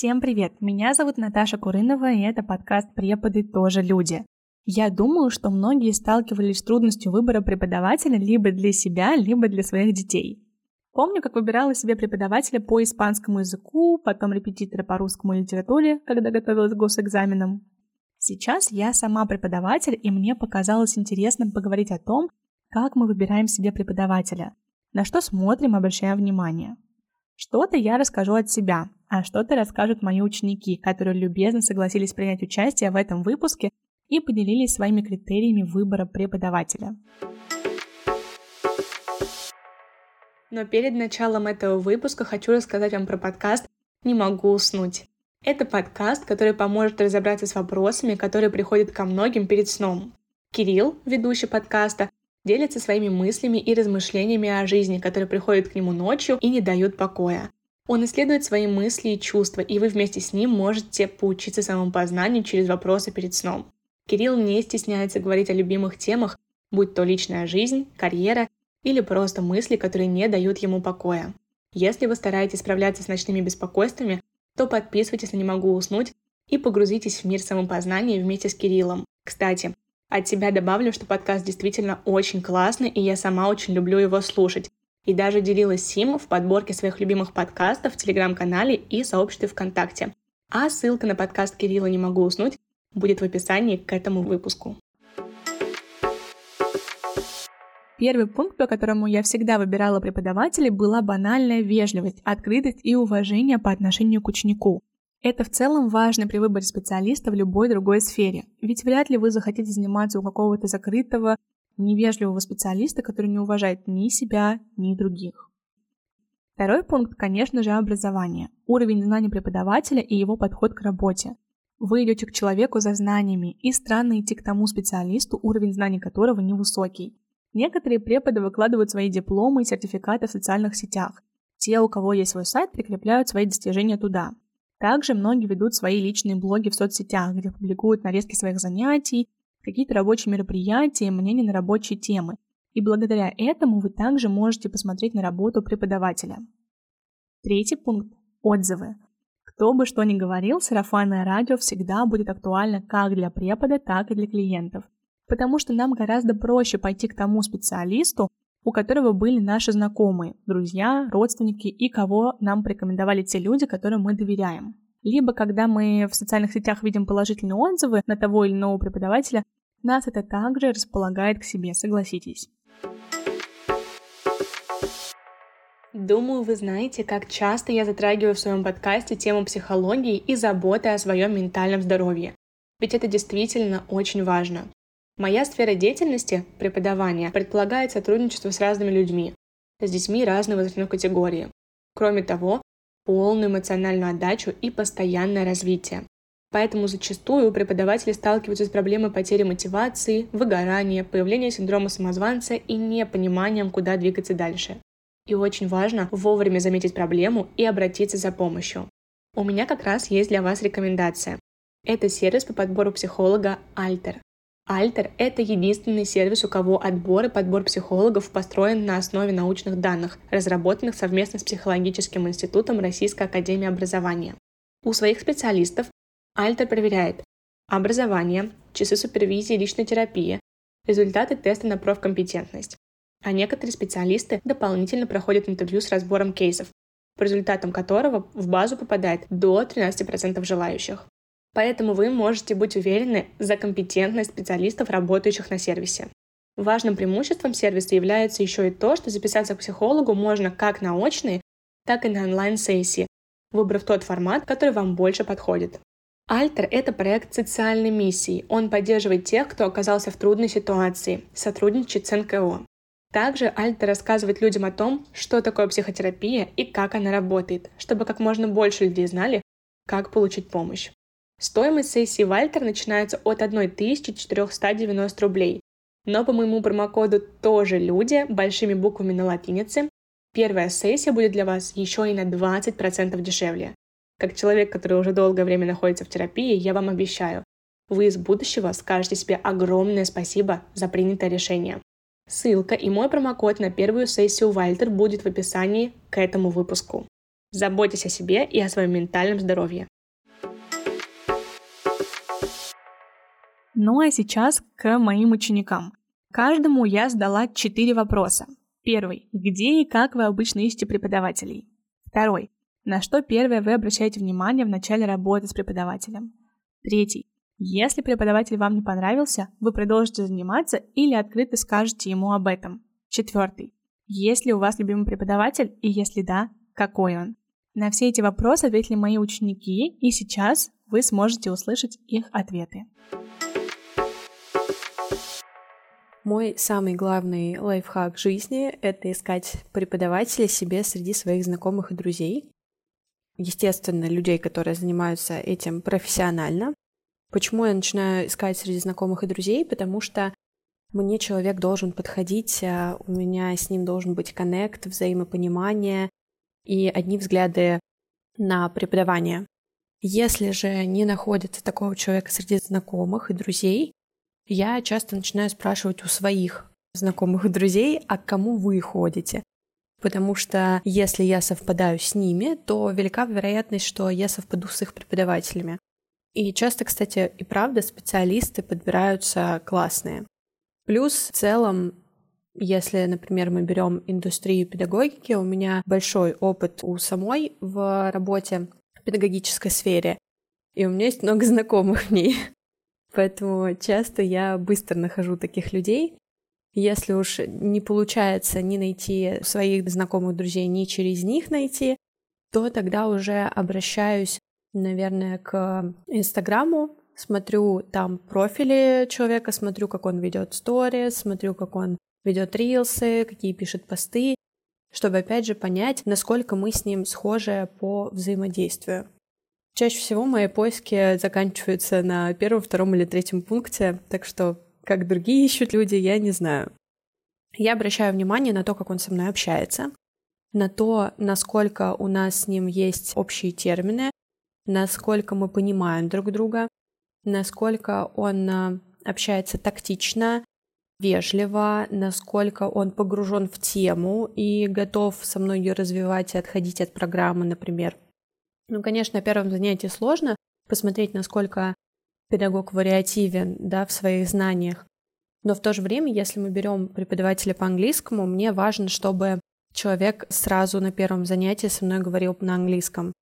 Всем привет! Меня зовут Наташа Курынова, и это подкаст «Преподы тоже люди». Я думаю, что многие сталкивались с трудностью выбора преподавателя либо для себя, либо для своих детей. Помню, как выбирала себе преподавателя по испанскому языку, потом репетитора по русскому литературе, когда готовилась к госэкзаменам. Сейчас я сама преподаватель, и мне показалось интересным поговорить о том, как мы выбираем себе преподавателя, на что смотрим, обращаем внимание. Что-то я расскажу от себя, а что-то расскажут мои ученики, которые любезно согласились принять участие в этом выпуске и поделились своими критериями выбора преподавателя. Но перед началом этого выпуска хочу рассказать вам про подкаст «Не могу уснуть». Это подкаст, который поможет разобраться с вопросами, которые приходят ко многим перед сном. Кирилл, ведущий подкаста, делится своими мыслями и размышлениями о жизни, которые приходят к нему ночью и не дают покоя. Он исследует свои мысли и чувства, и вы вместе с ним можете поучиться самопознанию через вопросы перед сном. Кирилл не стесняется говорить о любимых темах, будь то личная жизнь, карьера или просто мысли, которые не дают ему покоя. Если вы стараетесь справляться с ночными беспокойствами, то подписывайтесь на «Не могу уснуть» и погрузитесь в мир самопознания вместе с Кириллом. Кстати, от себя добавлю, что подкаст действительно очень классный, и я сама очень люблю его слушать. И даже делилась им в подборке своих любимых подкастов в Телеграм-канале и сообществе ВКонтакте. А ссылка на подкаст Кирилла «Не могу уснуть» будет в описании к этому выпуску. Первый пункт, по которому я всегда выбирала преподавателей, была банальная вежливость, открытость и уважение по отношению к ученику. Это в целом важно при выборе специалиста в любой другой сфере, ведь вряд ли вы захотите заниматься у какого-то закрытого, невежливого специалиста, который не уважает ни себя, ни других. Второй пункт, конечно же, образование. Уровень знаний преподавателя и его подход к работе. Вы идете к человеку за знаниями, и странно идти к тому специалисту, уровень знаний которого невысокий. Некоторые преподы выкладывают свои дипломы и сертификаты в социальных сетях. Те, у кого есть свой сайт, прикрепляют свои достижения туда. Также многие ведут свои личные блоги в соцсетях, где публикуют нарезки своих занятий, какие-то рабочие мероприятия, мнения на рабочие темы. И благодаря этому вы также можете посмотреть на работу преподавателя. Третий пункт – отзывы. Кто бы что ни говорил, сарафанное радио всегда будет актуально как для препода, так и для клиентов. Потому что нам гораздо проще пойти к тому специалисту, у которого были наши знакомые, друзья, родственники и кого нам порекомендовали те люди, которым мы доверяем. Либо когда мы в социальных сетях видим положительные отзывы на того или иного преподавателя, нас это также располагает к себе, согласитесь. Думаю, вы знаете, как часто я затрагиваю в своем подкасте тему психологии и заботы о своем ментальном здоровье. Ведь это действительно очень важно. Моя сфера деятельности, преподавание, предполагает сотрудничество с разными людьми, с детьми разной возрастной категории. Кроме того, полную эмоциональную отдачу и постоянное развитие. Поэтому зачастую преподаватели сталкиваются с проблемой потери мотивации, выгорания, появления синдрома самозванца и непониманием, куда двигаться дальше. И очень важно вовремя заметить проблему и обратиться за помощью. У меня как раз есть для вас рекомендация. Это сервис по подбору психолога Alter. Альтер – это единственный сервис, у кого отбор и подбор психологов построен на основе научных данных, разработанных совместно с Психологическим институтом Российской академии образования. У своих специалистов Альтер проверяет образование, часы супервизии личной терапии, результаты теста на профкомпетентность. А некоторые специалисты дополнительно проходят интервью с разбором кейсов, по результатам которого в базу попадает до 13% желающих. Поэтому вы можете быть уверены за компетентность специалистов, работающих на сервисе. Важным преимуществом сервиса является еще и то, что записаться к психологу можно как на очные, так и на онлайн-сессии, выбрав тот формат, который вам больше подходит. Альтер – это проект социальной миссии. Он поддерживает тех, кто оказался в трудной ситуации, сотрудничает с НКО. Также Альтер рассказывает людям о том, что такое психотерапия и как она работает, чтобы как можно больше людей знали, как получить помощь. Стоимость сессии Вальтер начинается от 1490 рублей. Но по моему промокоду тоже люди большими буквами на латинице первая сессия будет для вас еще и на 20% дешевле. Как человек, который уже долгое время находится в терапии, я вам обещаю, вы из будущего скажете себе огромное спасибо за принятое решение. Ссылка и мой промокод на первую сессию Вальтер будет в описании к этому выпуску. Заботьтесь о себе и о своем ментальном здоровье. Ну а сейчас к моим ученикам. Каждому я задала четыре вопроса. Первый. Где и как вы обычно ищете преподавателей? Второй. На что первое вы обращаете внимание в начале работы с преподавателем? Третий. Если преподаватель вам не понравился, вы продолжите заниматься или открыто скажете ему об этом. Четвертый. Есть ли у вас любимый преподаватель и если да, какой он? На все эти вопросы ответили мои ученики, и сейчас вы сможете услышать их ответы. Мой самый главный лайфхак жизни — это искать преподавателя себе среди своих знакомых и друзей. Естественно, людей, которые занимаются этим профессионально. Почему я начинаю искать среди знакомых и друзей? Потому что мне человек должен подходить, а у меня с ним должен быть коннект, взаимопонимание и одни взгляды на преподавание. Если же не находится такого человека среди знакомых и друзей, я часто начинаю спрашивать у своих знакомых и друзей, а к кому вы ходите. Потому что если я совпадаю с ними, то велика вероятность, что я совпаду с их преподавателями. И часто, кстати, и правда специалисты подбираются классные. Плюс в целом, если, например, мы берем индустрию педагогики, у меня большой опыт у самой в работе в педагогической сфере, и у меня есть много знакомых в ней. Поэтому часто я быстро нахожу таких людей. Если уж не получается ни найти своих знакомых друзей, ни через них найти, то тогда уже обращаюсь, наверное, к Инстаграму, смотрю там профили человека, смотрю, как он ведет сторис, смотрю, как он ведет рилсы, какие пишет посты, чтобы опять же понять, насколько мы с ним схожи по взаимодействию. Чаще всего мои поиски заканчиваются на первом, втором или третьем пункте, так что как другие ищут люди, я не знаю. Я обращаю внимание на то, как он со мной общается, на то, насколько у нас с ним есть общие термины, насколько мы понимаем друг друга, насколько он э, общается тактично, вежливо, насколько он погружен в тему и готов со мной ее развивать и отходить от программы, например. Ну, конечно, на первом занятии сложно посмотреть, насколько педагог вариативен да, в своих знаниях. Но в то же время, если мы берем преподавателя по английскому, мне важно, чтобы человек сразу на первом занятии со мной говорил на английском.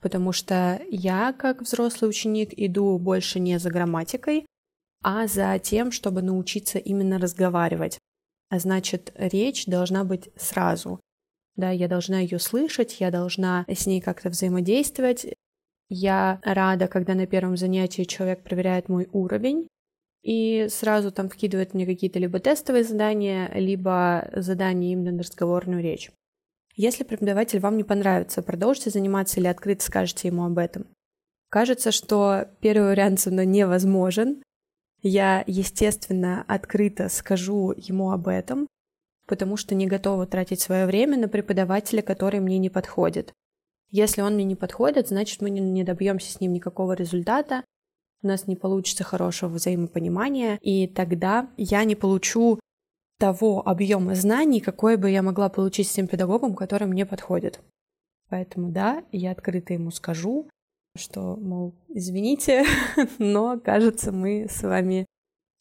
Потому что я, как взрослый ученик, иду больше не за грамматикой, а за тем, чтобы научиться именно разговаривать. А значит, речь должна быть сразу да, я должна ее слышать, я должна с ней как-то взаимодействовать. Я рада, когда на первом занятии человек проверяет мой уровень и сразу там вкидывает мне какие-то либо тестовые задания, либо задания именно на разговорную речь. Если преподаватель вам не понравится, продолжите заниматься или открыто скажете ему об этом. Кажется, что первый вариант со мной невозможен. Я, естественно, открыто скажу ему об этом, потому что не готова тратить свое время на преподавателя, который мне не подходит. Если он мне не подходит, значит, мы не добьемся с ним никакого результата, у нас не получится хорошего взаимопонимания, и тогда я не получу того объема знаний, какой бы я могла получить с тем педагогом, который мне подходит. Поэтому да, я открыто ему скажу, что, мол, извините, но, кажется, мы с вами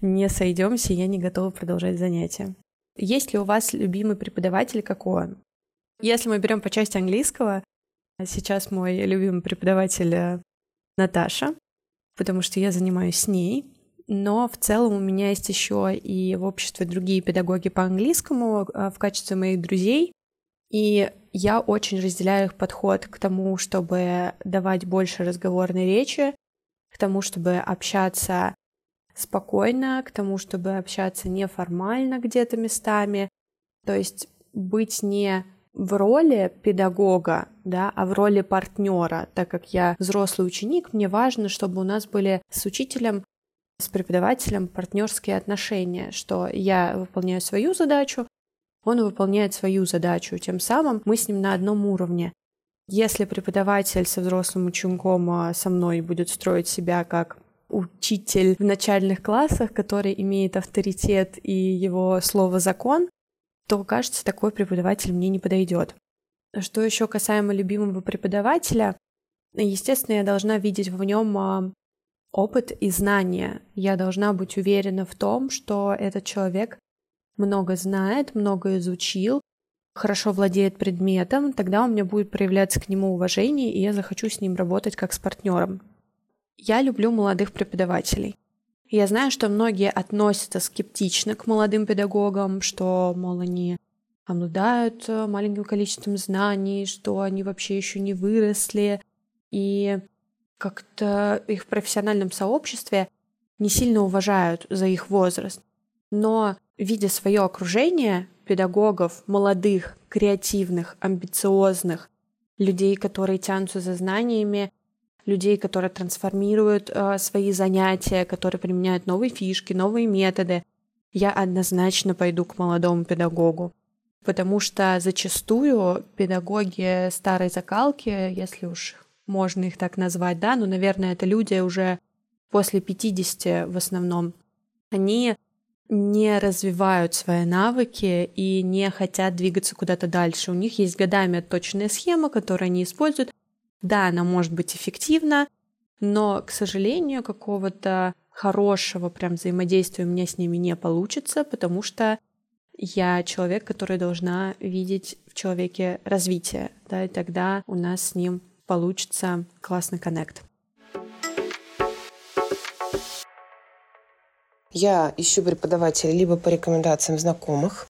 не сойдемся, и я не готова продолжать занятия. Есть ли у вас любимый преподаватель, как он? Если мы берем по части английского, сейчас мой любимый преподаватель э, Наташа, потому что я занимаюсь с ней. Но в целом у меня есть еще и в обществе другие педагоги по английскому э, в качестве моих друзей. И я очень разделяю их подход к тому, чтобы давать больше разговорной речи, к тому, чтобы общаться спокойно к тому, чтобы общаться неформально где-то местами, то есть быть не в роли педагога, да, а в роли партнера, так как я взрослый ученик, мне важно, чтобы у нас были с учителем, с преподавателем партнерские отношения, что я выполняю свою задачу, он выполняет свою задачу, тем самым мы с ним на одном уровне. Если преподаватель со взрослым учеником а, со мной будет строить себя как учитель в начальных классах, который имеет авторитет и его слово закон, то, кажется, такой преподаватель мне не подойдет. Что еще касаемо любимого преподавателя, естественно, я должна видеть в нем а, опыт и знания. Я должна быть уверена в том, что этот человек много знает, много изучил, хорошо владеет предметом, тогда у меня будет проявляться к нему уважение, и я захочу с ним работать как с партнером. Я люблю молодых преподавателей. Я знаю, что многие относятся скептично к молодым педагогам, что, мол, они обладают э, маленьким количеством знаний, что они вообще еще не выросли, и как-то их в профессиональном сообществе не сильно уважают за их возраст. Но видя свое окружение педагогов, молодых, креативных, амбициозных, людей, которые тянутся за знаниями, людей, которые трансформируют э, свои занятия, которые применяют новые фишки, новые методы, я однозначно пойду к молодому педагогу. Потому что зачастую педагоги старой закалки, если уж можно их так назвать, да, ну, наверное, это люди уже после 50 в основном, они не развивают свои навыки и не хотят двигаться куда-то дальше. У них есть годами отточенная схема, которую они используют. Да, она может быть эффективна, но, к сожалению, какого-то хорошего прям взаимодействия у меня с ними не получится, потому что я человек, который должна видеть в человеке развитие, да, и тогда у нас с ним получится классный коннект. Я ищу преподавателя либо по рекомендациям знакомых.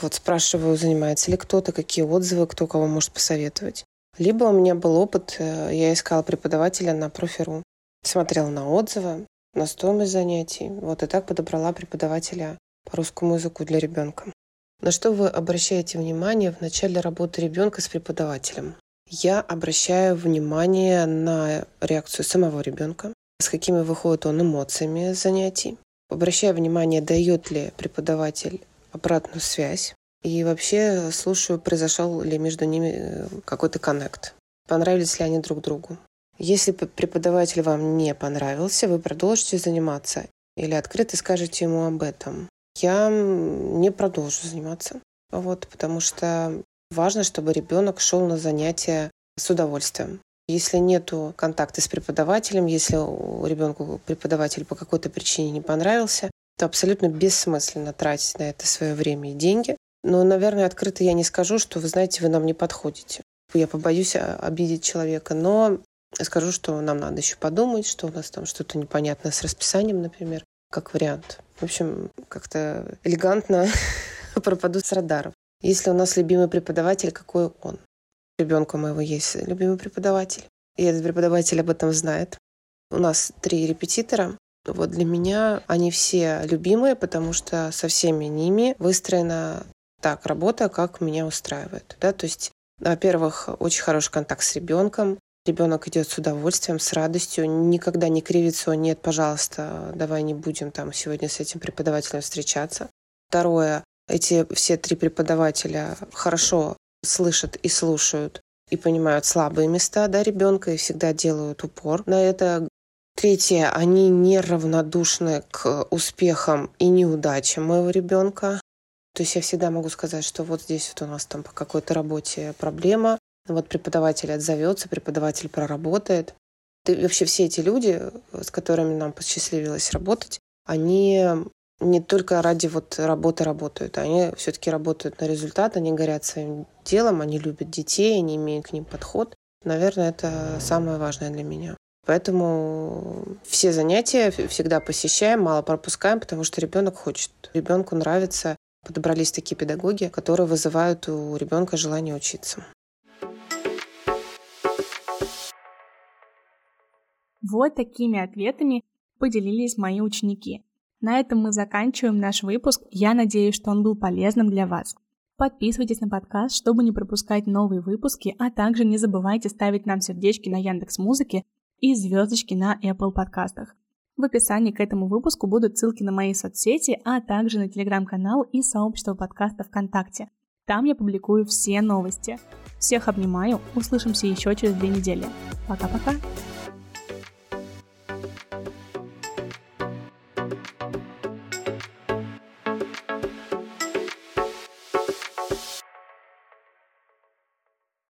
Вот спрашиваю, занимается ли кто-то, какие отзывы, кто кого может посоветовать. Либо у меня был опыт, э, я искала преподавателя на профиру. Смотрела на отзывы, на стоимость занятий. Вот и так подобрала преподавателя по русскому языку для ребенка. На что вы обращаете внимание в начале работы ребенка с преподавателем? Я обращаю внимание на реакцию самого ребенка, с какими выходит он эмоциями занятий, Обращаю внимание, дает ли преподаватель обратную связь. И вообще слушаю, произошел ли между ними э, какой-то коннект. Понравились ли они друг другу. Если преподаватель вам не понравился, вы продолжите заниматься или открыто скажете ему об этом. Я не продолжу заниматься, вот, потому что важно, чтобы ребенок шел на занятия с удовольствием. Если нет контакта с преподавателем, если у ребенка преподаватель по какой-то причине не понравился, то абсолютно бессмысленно тратить на это свое время и деньги. Но, наверное, открыто я не скажу, что, вы знаете, вы нам не подходите. Я побоюсь обидеть человека, но скажу, что нам надо еще подумать, что у нас там что-то непонятное с расписанием, например, как вариант. В общем, как-то элегантно пропаду с радаров. Если у нас любимый преподаватель, какой он? ребенка моего есть любимый преподаватель. И этот преподаватель об этом знает. У нас три репетитора. Вот для меня они все любимые, потому что со всеми ними выстроена так работа, как меня устраивает. Да? То есть, во-первых, очень хороший контакт с ребенком. Ребенок идет с удовольствием, с радостью, никогда не кривится, нет, пожалуйста, давай не будем там сегодня с этим преподавателем встречаться. Второе, эти все три преподавателя хорошо слышат и слушают и понимают слабые места да, ребенка и всегда делают упор на это. Третье, они неравнодушны к успехам и неудачам моего ребенка. То есть я всегда могу сказать, что вот здесь вот у нас там по какой-то работе проблема, вот преподаватель отзовется, преподаватель проработает. И вообще все эти люди, с которыми нам посчастливилось работать, они не только ради вот работы работают, они все-таки работают на результат, они горят своим делом, они любят детей, они имеют к ним подход. Наверное, это самое важное для меня. Поэтому все занятия всегда посещаем, мало пропускаем, потому что ребенок хочет. Ребенку нравится. Подобрались такие педагоги, которые вызывают у ребенка желание учиться. Вот такими ответами поделились мои ученики. На этом мы заканчиваем наш выпуск. Я надеюсь, что он был полезным для вас. Подписывайтесь на подкаст, чтобы не пропускать новые выпуски, а также не забывайте ставить нам сердечки на Яндекс Музыке и звездочки на Apple подкастах. В описании к этому выпуску будут ссылки на мои соцсети, а также на телеграм-канал и сообщество подкаста ВКонтакте. Там я публикую все новости. Всех обнимаю, услышимся еще через две недели. Пока-пока!